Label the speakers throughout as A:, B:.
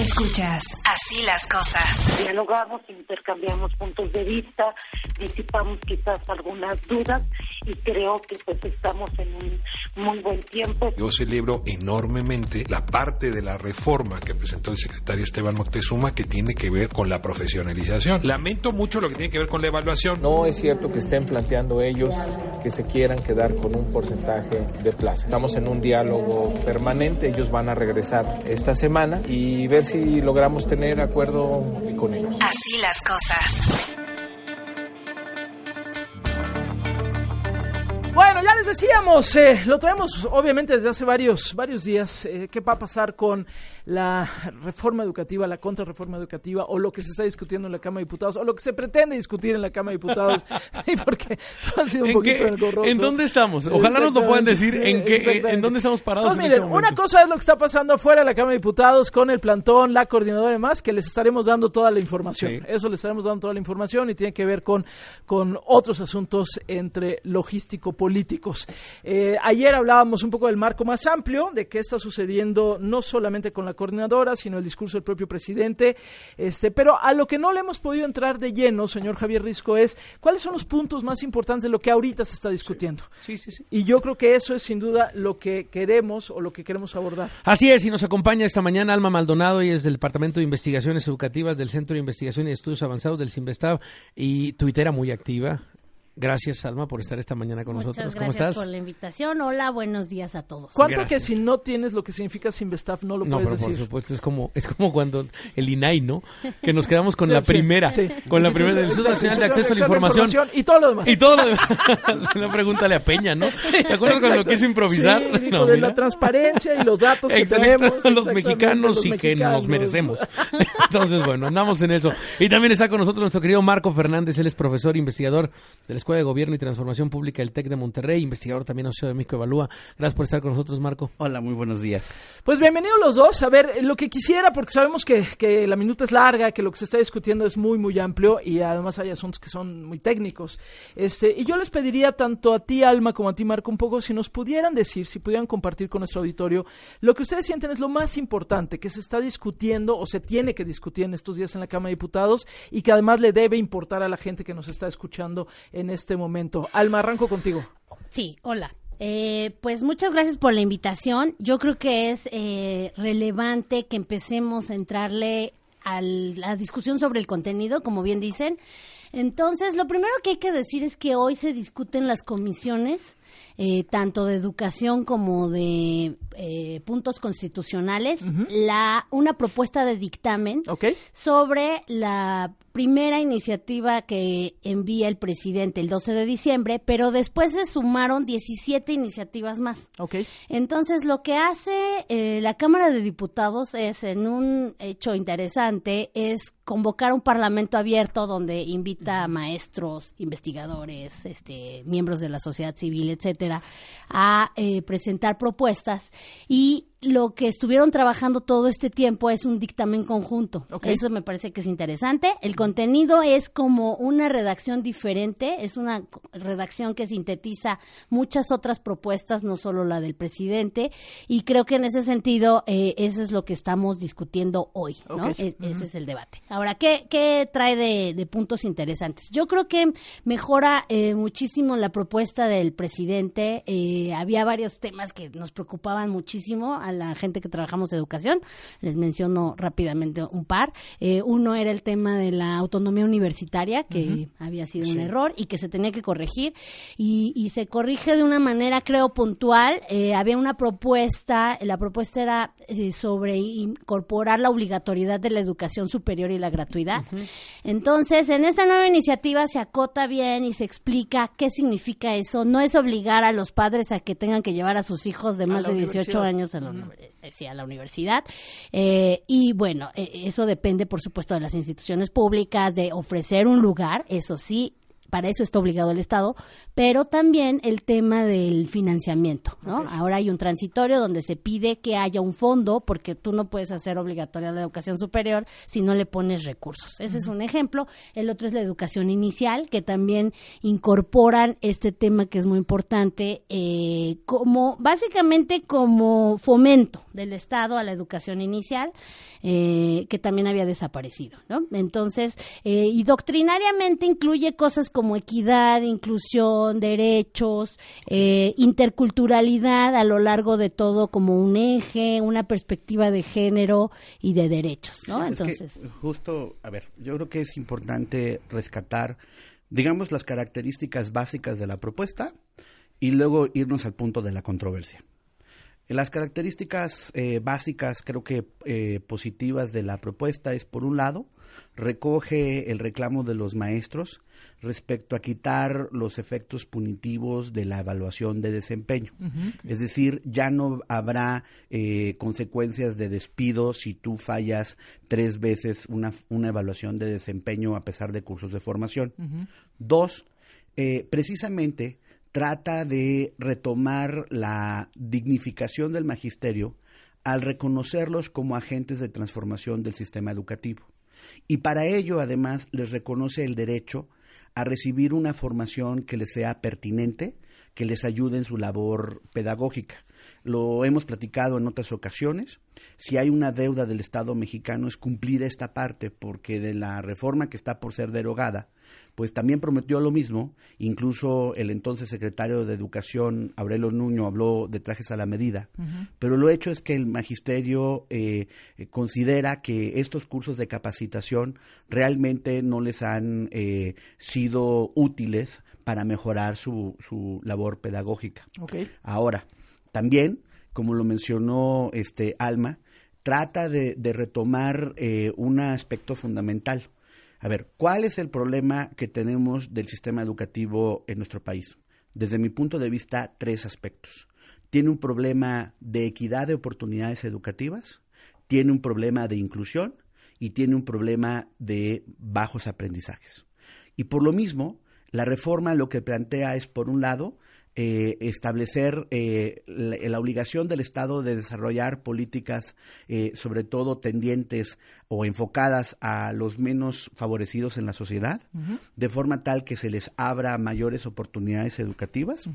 A: Escuchas así las cosas.
B: Dialogamos, intercambiamos puntos de vista, disipamos quizás algunas dudas y creo que pues estamos en un muy buen tiempo.
C: Yo celebro enormemente la parte de la reforma que presentó el secretario Esteban Moctezuma que tiene que ver con la profesionalización. Lamento mucho lo que tiene que ver con la evaluación.
D: No es cierto que estén planteando ellos que se quieran quedar con un porcentaje de plaza. Estamos en un diálogo permanente, ellos van a regresar esta semana y ver si logramos tener acuerdo con ellos.
A: Así las cosas.
E: Decíamos, eh, lo traemos obviamente desde hace varios, varios días, eh, qué va a pasar con la reforma educativa, la contrarreforma educativa, o lo que se está discutiendo en la Cámara de Diputados, o lo que se pretende discutir en la Cámara de Diputados, sí, porque todo ha sido un
F: ¿En,
E: poquito engorroso.
F: ¿En dónde estamos? Ojalá nos lo puedan decir en qué,
E: exactamente.
F: en dónde estamos parados
E: Pues
F: en
E: miren,
F: este
E: una cosa es lo que está pasando afuera de la Cámara de Diputados con el plantón, la coordinadora y demás, que les estaremos dando toda la información.
F: Sí.
E: Eso les estaremos dando toda la información y tiene que ver con, con otros asuntos entre logístico-políticos. Eh, ayer hablábamos un poco del marco más amplio, de qué está sucediendo no solamente con la coordinadora, sino el discurso del propio presidente. Este, pero a lo que no le hemos podido entrar de lleno, señor Javier Risco, es cuáles son los puntos más importantes de lo que ahorita se está discutiendo.
F: Sí, sí, sí.
E: Y yo creo que eso es sin duda lo que queremos o lo que queremos abordar.
F: Así es, y nos acompaña esta mañana Alma Maldonado, y es del Departamento de Investigaciones Educativas del Centro de Investigación y Estudios Avanzados del CIMBESTAB y tuitera muy activa. Gracias, Alma, por estar esta mañana con
G: Muchas
F: nosotros. ¿Cómo
G: gracias
F: estás?
G: por la invitación. Hola, buenos días a todos.
E: ¿Cuánto
F: Gracias.
E: que si no tienes lo que significa Sinvestaff no lo
F: No,
E: puedes
F: pero por
E: decir?
F: supuesto, es como, es como cuando el INAI, ¿no? Que nos quedamos con
E: Sí,
F: la
E: sí,
F: primera,
E: sí.
F: con la primera del Instituto Nacional de Acceso a la Información.
E: Y todo lo demás.
F: Y todo lo demás. no pregúntale a Peña, ¿no? ¿Te acuerdas cuando quiso improvisar?
E: Sí, dijo
F: No,
E: de
F: mira.
E: la transparencia y los datos que tenemos.
F: los mexicanos
E: los
F: y que nos merecemos. Entonces, bueno, andamos en eso. Y también está con nosotros nuestro querido Marco Fernández, él es profesor investigador de la Escuela de Gobierno y Transformación Pública del TEC de Monterrey, investigador también Ciudad de México Evalúa. Gracias por estar con nosotros, Marco.
H: Hola, muy buenos días.
E: Pues bienvenidos los dos. A ver, lo que quisiera, porque sabemos que, que la minuta es larga, que lo que se está discutiendo es muy, muy amplio y además hay asuntos que son muy técnicos. Este, y yo les pediría tanto a ti, Alma, como a ti, Marco, un poco si nos pudieran decir, si pudieran compartir con nuestro auditorio, lo que ustedes sienten es lo más importante que se está discutiendo o se tiene que discutir en estos días en la Cámara de Diputados y que además le debe importar a la gente que nos está escuchando en este momento. Alma, arranco contigo.
G: Sí, hola. Eh, pues muchas gracias por la invitación. Yo creo que es eh, relevante que empecemos a entrarle a la discusión sobre el contenido, como bien dicen. Entonces, lo primero que hay que decir es que hoy se discuten las comisiones, eh, tanto de educación como de eh, puntos constitucionales, la una propuesta de dictamen sobre la primera iniciativa que envía el presidente el 12 de diciembre, pero después se sumaron 17 iniciativas más. Entonces, lo que hace eh, la Cámara de Diputados es, en un hecho interesante, es convocar un parlamento abierto donde invita a maestros, investigadores, este, miembros de la sociedad civil, etcétera, a eh, presentar propuestas y lo que estuvieron trabajando todo este tiempo es un dictamen conjunto. Eso me parece que es interesante. El contenido es como una redacción diferente, es una redacción que sintetiza muchas otras propuestas, no solo la del presidente, y creo que en ese sentido eh, eso es lo que estamos discutiendo hoy, ¿no? E- ese es el debate. Ahora, ¿qué, qué trae de, de puntos interesantes? Yo creo que mejora eh, muchísimo la propuesta del presidente. Eh, había varios temas que nos preocupaban muchísimo a la gente que trabajamos educación. Les menciono rápidamente un par. Eh, uno era el tema de la autonomía universitaria, que había sido un error y que se tenía que corregir. Y, y se corrige de una manera, creo, puntual. Eh, había una propuesta, la propuesta era eh, sobre incorporar la obligatoriedad de la educación superior y la gratuidad. Entonces, en esta nueva iniciativa se acota bien y se explica qué significa eso. No es obligar a los padres a que tengan que llevar a sus hijos de más de 18
E: universidad.
G: años a la, sí, a la universidad. Eh, y bueno, eh, eso depende, por supuesto, de las instituciones públicas, de ofrecer un lugar, eso sí, para eso está obligado el Estado, pero también el tema del financiamiento, ¿no? Ahora hay un transitorio donde se pide que haya un fondo, porque tú no puedes hacer obligatoria la educación superior si no le pones recursos. Ese es un ejemplo. El otro es la educación inicial, que también incorporan este tema que es muy importante, eh, como básicamente como fomento del Estado a la educación inicial, eh, que también había desaparecido, ¿no? Entonces, eh, y doctrinariamente incluye cosas como como equidad, inclusión, derechos, eh, interculturalidad a lo largo de todo como un eje, una perspectiva de género y de derechos, ¿no?
H: Entonces, justo, a ver, yo creo que es importante rescatar, digamos, las características básicas de la propuesta y luego irnos al punto de la controversia. Las características eh, básicas, creo que eh, positivas de la propuesta es, por un lado, recoge el reclamo de los maestros respecto a quitar los efectos punitivos de la evaluación de desempeño. Es decir, ya no habrá eh, consecuencias de despido si tú fallas tres veces una, una, evaluación de desempeño a pesar de cursos de formación. Dos, eh, precisamente trata de retomar la dignificación del magisterio al reconocerlos como agentes de transformación del sistema educativo. Y para ello, además, les reconoce el derecho a recibir una formación que les sea pertinente, que les ayude en su labor pedagógica. Lo hemos platicado en otras ocasiones. Si hay una deuda del Estado mexicano es cumplir esta parte, porque de la reforma que está por ser derogada, pues también prometió lo mismo. Incluso el entonces secretario de Educación, Aurelio Nuño, habló de trajes a la medida. Pero lo hecho es que el magisterio eh, considera que estos cursos de capacitación realmente no les han eh, sido útiles para mejorar su, su labor pedagógica. Ahora, también, como lo mencionó este Alma, trata de, retomar eh, un aspecto fundamental. A ver, ¿cuál es el problema que tenemos del sistema educativo en nuestro país? Desde mi punto de vista, tres aspectos. Tiene un problema de equidad de oportunidades educativas, tiene un problema de inclusión y tiene un problema de bajos aprendizajes. Y por lo mismo, la reforma lo que plantea es, por un lado, eh, establecer eh, la, obligación del Estado de desarrollar políticas, eh, sobre todo tendientes o enfocadas a los menos favorecidos en la sociedad, de forma tal que se les abra mayores oportunidades educativas.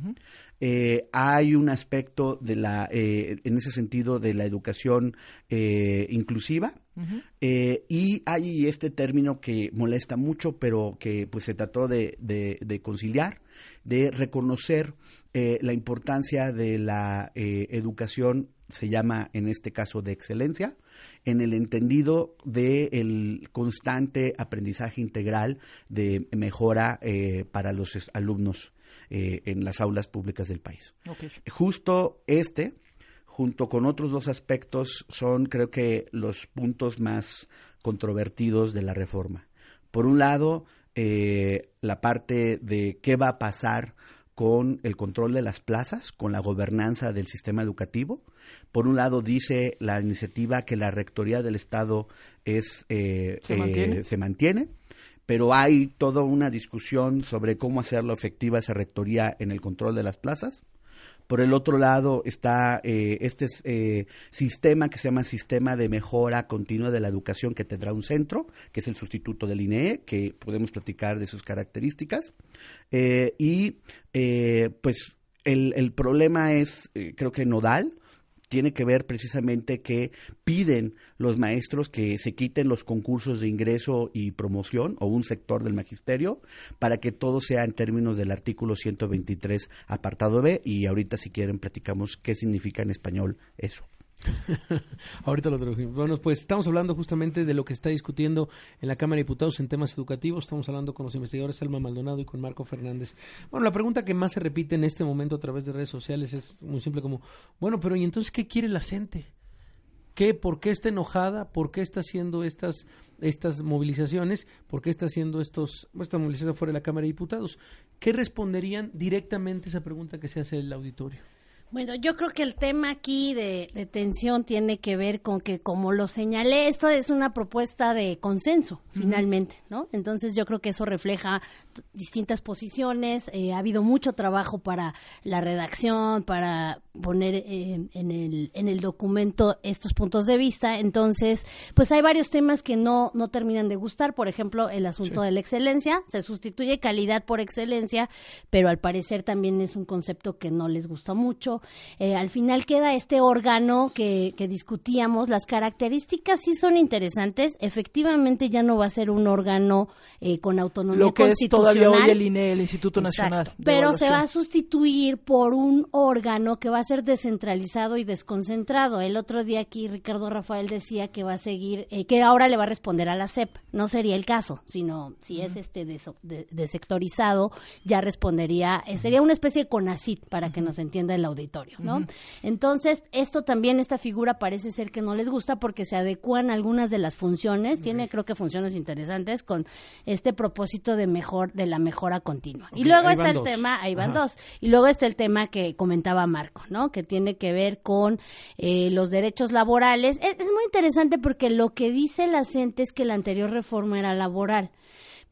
H: hay un aspecto de la, en ese sentido, de la educación inclusiva. y hay este término que molesta mucho, pero que pues se trató de, de conciliar, de reconocer eh, la importancia de la eh, educación, se llama en este caso de excelencia, en el entendido del constante aprendizaje integral de mejora eh, para los alumnos en las aulas públicas del país. Justo este, junto con otros dos aspectos, son creo que los puntos más controvertidos de la reforma. Por un lado, eh, la parte de qué va a pasar con el control de las plazas, con la gobernanza del sistema educativo. Por un lado dice la iniciativa que la rectoría del Estado es eh, ¿Se, mantiene? Eh, se mantiene, pero hay toda una discusión sobre cómo hacerlo efectiva esa rectoría en el control de las plazas. Por el otro lado está eh, este eh, sistema que se llama Sistema de Mejora Continua de la Educación que tendrá un centro, que es el sustituto del INEE, que podemos platicar de sus características. Eh, y pues el, el, problema es, creo que nodal, tiene que ver precisamente que piden los maestros que se quiten los concursos de ingreso y promoción o un sector del magisterio para que todo sea en términos del artículo 123 apartado B y ahorita si quieren platicamos qué significa en español eso.
F: Ahorita lo tradujimos. Bueno, pues estamos hablando justamente de lo que está discutiendo en la Cámara de Diputados en temas educativos. Estamos hablando con los investigadores Alma Maldonado y con Marco Fernández. Bueno, la pregunta que más se repite en este momento a través de redes sociales es muy simple como, bueno, pero ¿y entonces qué quiere la gente? ¿Qué? ¿Por qué está enojada? ¿Por qué está haciendo estas estas movilizaciones? ¿Por qué está haciendo estos esta movilización fuera de la Cámara de Diputados? ¿Qué responderían directamente a esa pregunta que se hace el auditorio?
G: Bueno, yo creo que el tema aquí de, de, tensión tiene que ver con que, como lo señalé, esto es una propuesta de consenso, finalmente, ¿no? Entonces yo creo que eso refleja distintas posiciones, eh, ha habido mucho trabajo para la redacción, para poner eh, en, el, en el documento estos puntos de vista, entonces, pues hay varios temas que no, no terminan de gustar, por ejemplo, el asunto de la excelencia, se sustituye calidad por excelencia, pero al parecer también es un concepto que no les gusta mucho. Eh, al final queda este órgano que, que, discutíamos. Las características sí son interesantes. Efectivamente ya no va a ser un órgano eh, con autonomía
E: Lo que
G: es
E: todavía hoy el INE, el Instituto
G: Exacto.
E: Nacional.
G: Pero se va a sustituir por un órgano que va a ser descentralizado y desconcentrado. El otro día aquí Ricardo Rafael decía que va a seguir, eh, que ahora le va a responder a la CEP. No sería el caso, sino si es este desectorizado, ya respondería, sería una especie de CONACIT para que nos entienda el auditorio. ¿No? Entonces, esto también, esta figura parece ser que no les gusta porque se adecuan algunas de las funciones, tiene creo que funciones interesantes con este propósito de mejor, de la mejora continua.
F: Okay,
G: y luego está el
F: dos.
G: tema, ahí van
F: Ajá.
G: dos, y luego está el tema que comentaba Marco, ¿no? Que tiene que ver con eh, los derechos laborales. Es, es muy interesante porque lo que dice la CENTE es que la anterior reforma era laboral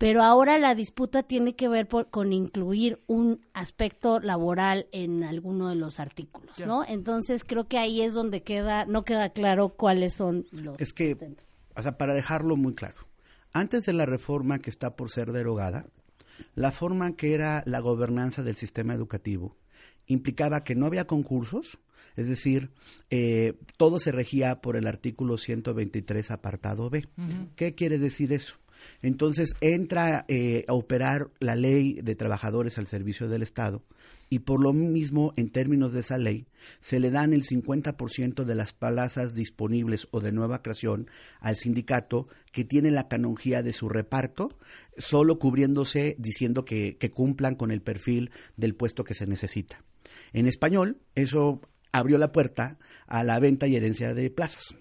G: pero ahora la disputa tiene que ver por, con incluir un aspecto laboral en alguno de los artículos, ¿no? Entonces creo que ahí es donde queda, no queda claro cuáles son los.
H: Es que, o sea, para dejarlo muy claro, antes de la reforma que está por ser derogada, la forma que era la gobernanza del sistema educativo implicaba que no había concursos, es decir, eh, todo se regía por el artículo 123 apartado B. ¿Qué quiere decir eso? Entonces entra eh, a operar la ley de trabajadores al servicio del Estado y por lo mismo, en términos de esa ley, se le dan el 50% de las plazas disponibles o de nueva creación al sindicato que tiene la canonjía de su reparto, solo cubriéndose diciendo que, que cumplan con el perfil del puesto que se necesita. En español, eso abrió la puerta a la venta y herencia de plazas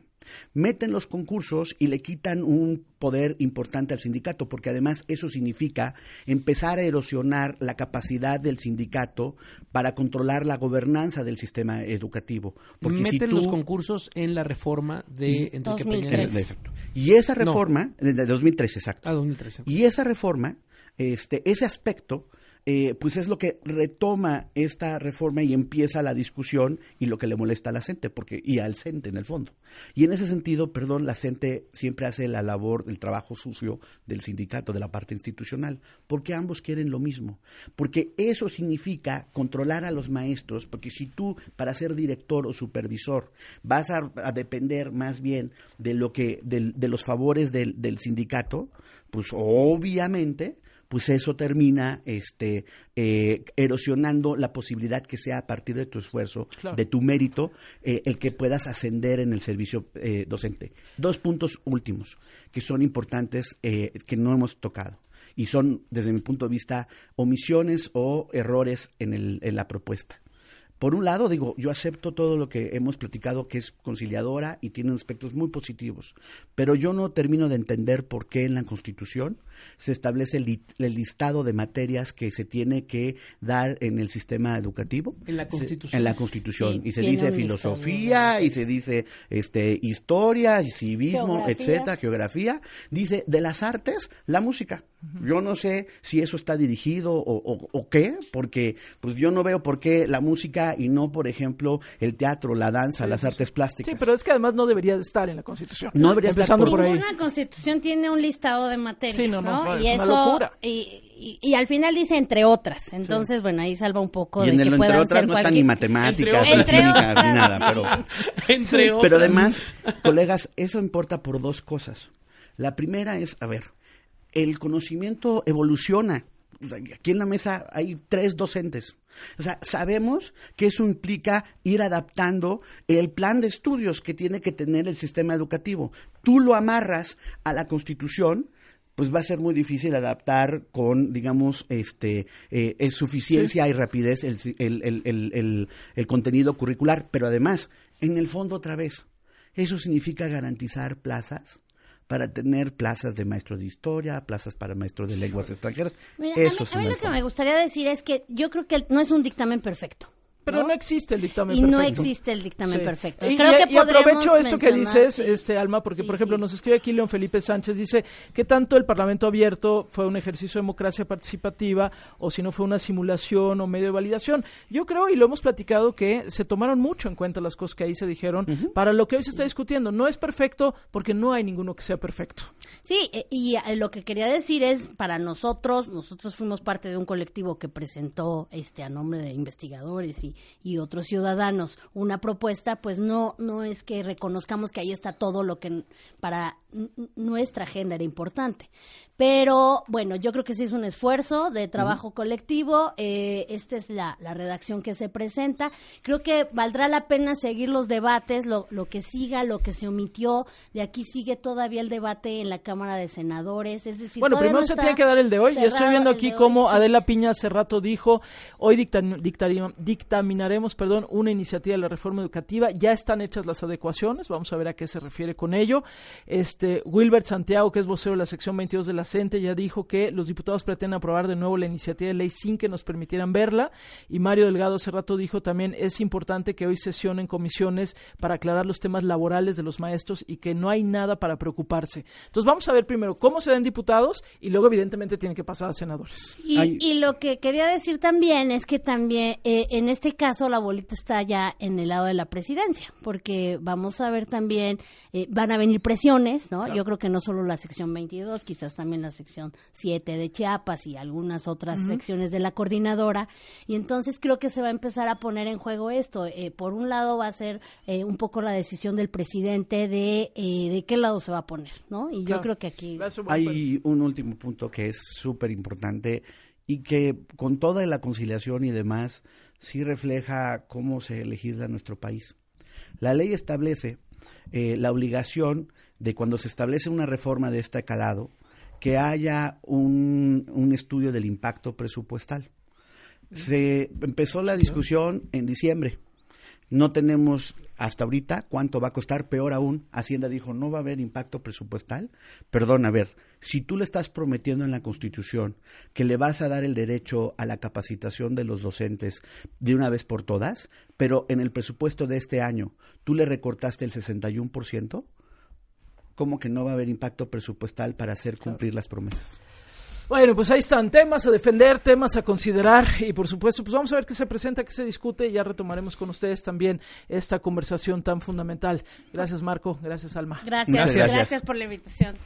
H: meten los concursos y le quitan un poder importante al sindicato, porque además eso significa empezar a erosionar la capacidad del sindicato para controlar la gobernanza del sistema educativo. Porque
F: Meten
H: si tú,
F: los concursos en la reforma de Enrique Peña
G: 2003.
F: Nieto.
H: Exacto. Y esa reforma, de de 2013, exacto.
F: Ah, 2013.
H: Y esa reforma, este, ese aspecto, eh, pues es lo que retoma esta reforma y empieza la discusión y lo que le molesta a la gente, porque, y al CENTE en el fondo. Y en ese sentido, perdón, la CENTE siempre hace la labor del trabajo sucio del sindicato, de la parte institucional, porque ambos quieren lo mismo. Porque eso significa controlar a los maestros, porque si tú, para ser director o supervisor, vas a, a depender más bien de lo que, del- de los favores del, del sindicato, pues obviamente pues eso termina este eh, erosionando la posibilidad que sea a partir de tu esfuerzo,
E: Claro.
H: de tu mérito, eh, el que puedas ascender en el servicio eh, docente. Dos puntos últimos que son importantes eh, que no hemos tocado y son, desde mi punto de vista, omisiones o errores en, el, en la propuesta. Por un lado, digo, yo acepto todo lo que hemos platicado que es conciliadora y tiene aspectos muy positivos, pero yo no termino de entender por qué en la Constitución se establece el, li- el listado de materias que se tiene que dar en el sistema educativo.
F: En la
H: Se-
F: Constitución.
H: en la Constitución.
G: Sí,
H: y se dice filosofía, y se dice este historia, civismo,
G: Geografía.
H: etcétera, geografía. Dice de las artes, la música. Yo no sé si eso está dirigido o, o- o qué, porque pues yo no veo por qué la música y no, por ejemplo, el teatro, la danza, las artes plásticas.
E: Sí, pero es que además no debería de estar en la Constitución.
H: No debería estar por-
E: por ahí.
G: Ninguna constitución tiene un listado de materias,
E: Sí, no, no,
G: ¿no?
E: es
G: y
E: una
G: eso
E: locura.
G: Y, y, y al final dice entre otras. Entonces, bueno, ahí salva un poco
H: y en
G: de
H: el
G: que
H: entre
G: puedan
H: otras
G: ser
H: no está
G: cualquier...
H: ni matemáticas,
F: Entre
H: ni
G: Entre
H: ni nada,
G: otras,
H: pero...
F: Entre
H: Pero
F: otras.
H: además, colegas, eso importa por dos cosas. La primera es, a ver, el conocimiento evoluciona. Aquí en la mesa hay tres docentes. O sea, sabemos que eso implica ir adaptando el plan de estudios que tiene que tener el sistema educativo. Tú lo amarras a la Constitución, pues va a ser muy difícil adaptar con, digamos, este, eh, suficiencia y rapidez el- el- el- el contenido curricular. Pero además, en el fondo otra vez, eso significa garantizar plazas para tener plazas de maestros de historia, plazas para maestros de lenguas extranjeras.
G: Mira, a mí,
H: eso
G: a
H: es
G: mí lo que me gustaría decir es que yo creo que no es un dictamen perfecto.
E: Pero no, existe el dictamen
G: y
E: perfecto.
G: no existe el dictamen
E: Sí.
G: perfecto.
E: Y,
G: Creo
E: y-
G: que
E: y aprovecho esto que dices,
G: sí.
E: este Alma, porque
G: Sí,
E: por ejemplo
G: sí.
E: nos escribe aquí León Felipe Sánchez, dice que tanto el Parlamento abierto fue un ejercicio de democracia participativa o si no fue una simulación o medio de validación. Yo creo, y lo hemos platicado, que se tomaron mucho en cuenta las cosas que ahí se dijeron para lo que hoy se está discutiendo. No es perfecto porque no hay ninguno que sea perfecto.
G: Sí, eh, y eh, lo que quería decir es, para nosotros, nosotros fuimos parte de un colectivo que presentó este a nombre de investigadores y, y otros ciudadanos una propuesta, pues no, no es que reconozcamos que ahí está todo lo que para nuestra agenda era importante. Pero bueno, yo creo que sí es un esfuerzo de trabajo colectivo. eh, esta es la, la redacción que se presenta. Creo que valdrá la pena seguir los debates, lo, lo que siga, lo que se omitió. De aquí sigue todavía el debate en la Cámara de Senadores. Es decir,
E: Bueno, primero
G: no
E: se tiene que dar el de hoy. Yo estoy viendo aquí
G: hoy,
E: cómo. Adela Piña hace rato dijo, hoy dictan- dictari- dictaminaremos perdón, una iniciativa de la reforma educativa. Ya están hechas las adecuaciones. Vamos a ver a qué se refiere con ello. Este Wilbert Santiago, que es vocero de la sección 22 de la CENTE, ya dijo que los diputados pretenden aprobar de nuevo la iniciativa de ley sin que nos permitieran verla. Y Mario Delgado hace rato dijo también es importante que hoy sesionen comisiones para aclarar los temas laborales de los maestros y que no hay nada para preocuparse. Entonces vamos a ver primero cómo se dan diputados y luego evidentemente tienen que pasar a senadores.
G: Y lo que quería decir también es que también, eh, en este caso, la bolita está ya en el lado de la presidencia, porque vamos a ver también, eh, van a venir presiones, ¿no? Yo creo que no solo la sección 22, quizás también la sección 7 de Chiapas y algunas otras secciones de la coordinadora, y entonces creo que se va a empezar a poner en juego esto. Eh, por un lado va a ser eh, un poco la decisión del presidente de, eh, de qué lado se va a poner, ¿no? Y yo creo que aquí...
H: Hay un último punto que es súper importante y que con toda la conciliación y demás sí refleja cómo se legisla nuestro país. La ley establece eh, la obligación de cuando se establece una reforma de este calado que haya un, un estudio del impacto presupuestal. Se empezó la discusión en diciembre. No tenemos hasta ahorita cuánto va a costar, peor aún, Hacienda dijo, no va a haber impacto presupuestal. Perdón, a ver, si tú le estás prometiendo en la Constitución que le vas a dar el derecho a la capacitación de los docentes de una vez por todas, pero en el presupuesto de este año tú le recortaste el 61%, ¿cómo que no va a haber impacto presupuestal para hacer cumplir las promesas?
E: Bueno, pues ahí están temas a defender, temas a considerar y por supuesto, pues vamos a ver qué se presenta, qué se discute y ya retomaremos con ustedes también esta conversación tan fundamental. Gracias Marco, gracias Alma.
G: Gracias, gracias,
H: gracias.
G: por la invitación.